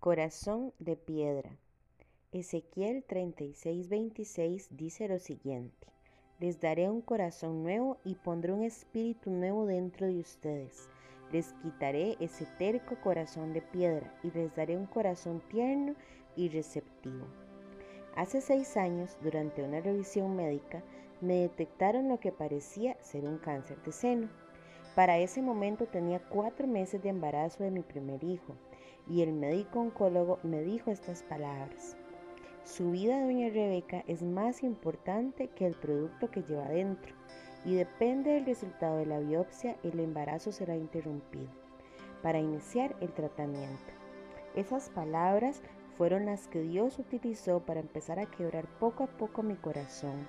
Corazón de piedra. Ezequiel 36:26 dice lo siguiente. Les daré un corazón nuevo y pondré un espíritu nuevo dentro de ustedes. Les quitaré ese terco corazón de piedra y les daré un corazón tierno y receptivo. Hace seis años, durante una revisión médica, me detectaron lo que parecía ser un cáncer de seno. Para ese momento tenía cuatro meses de embarazo de mi primer hijo y el médico oncólogo me dijo estas palabras. Su vida, doña Rebeca, es más importante que el producto que lleva dentro y depende del resultado de la biopsia, el embarazo será interrumpido para iniciar el tratamiento. Esas palabras fueron las que Dios utilizó para empezar a quebrar poco a poco mi corazón,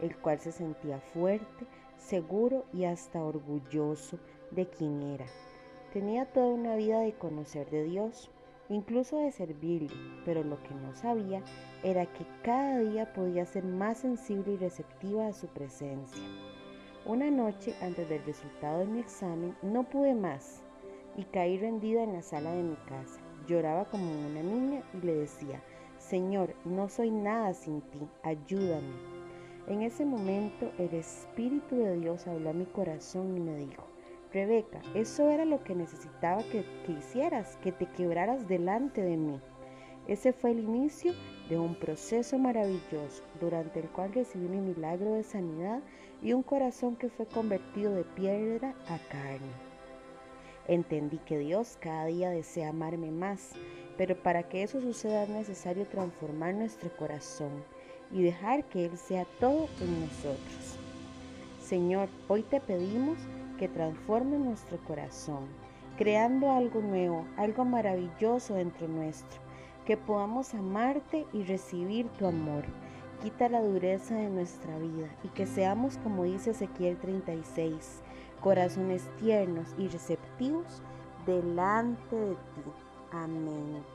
el cual se sentía fuerte, seguro y hasta orgulloso de quien era. Tenía toda una vida de conocer de Dios, incluso de servirle, pero lo que no sabía era que cada día podía ser más sensible y receptiva a su presencia. Una noche, antes del resultado de mi examen, no pude más y caí rendida en la sala de mi casa. Lloraba como una niña y le decía, Señor, no soy nada sin ti, ayúdame. En ese momento el Espíritu de Dios habló a mi corazón y me dijo, Rebeca, eso era lo que necesitaba que, hicieras, que te quebraras delante de mí. Ese fue el inicio de un proceso maravilloso durante el cual recibí mi milagro de sanidad y un corazón que fue convertido de piedra a carne. Entendí que Dios cada día desea amarme más, pero para que eso suceda es necesario transformar nuestro corazón y dejar que Él sea todo en nosotros. Señor, hoy te pedimos que transforme nuestro corazón, creando algo nuevo, algo maravilloso dentro nuestro, que podamos amarte y recibir tu amor. Quita la dureza de nuestra vida y que seamos, como dice Ezequiel 36, corazones tiernos y receptivos delante de ti. Amén.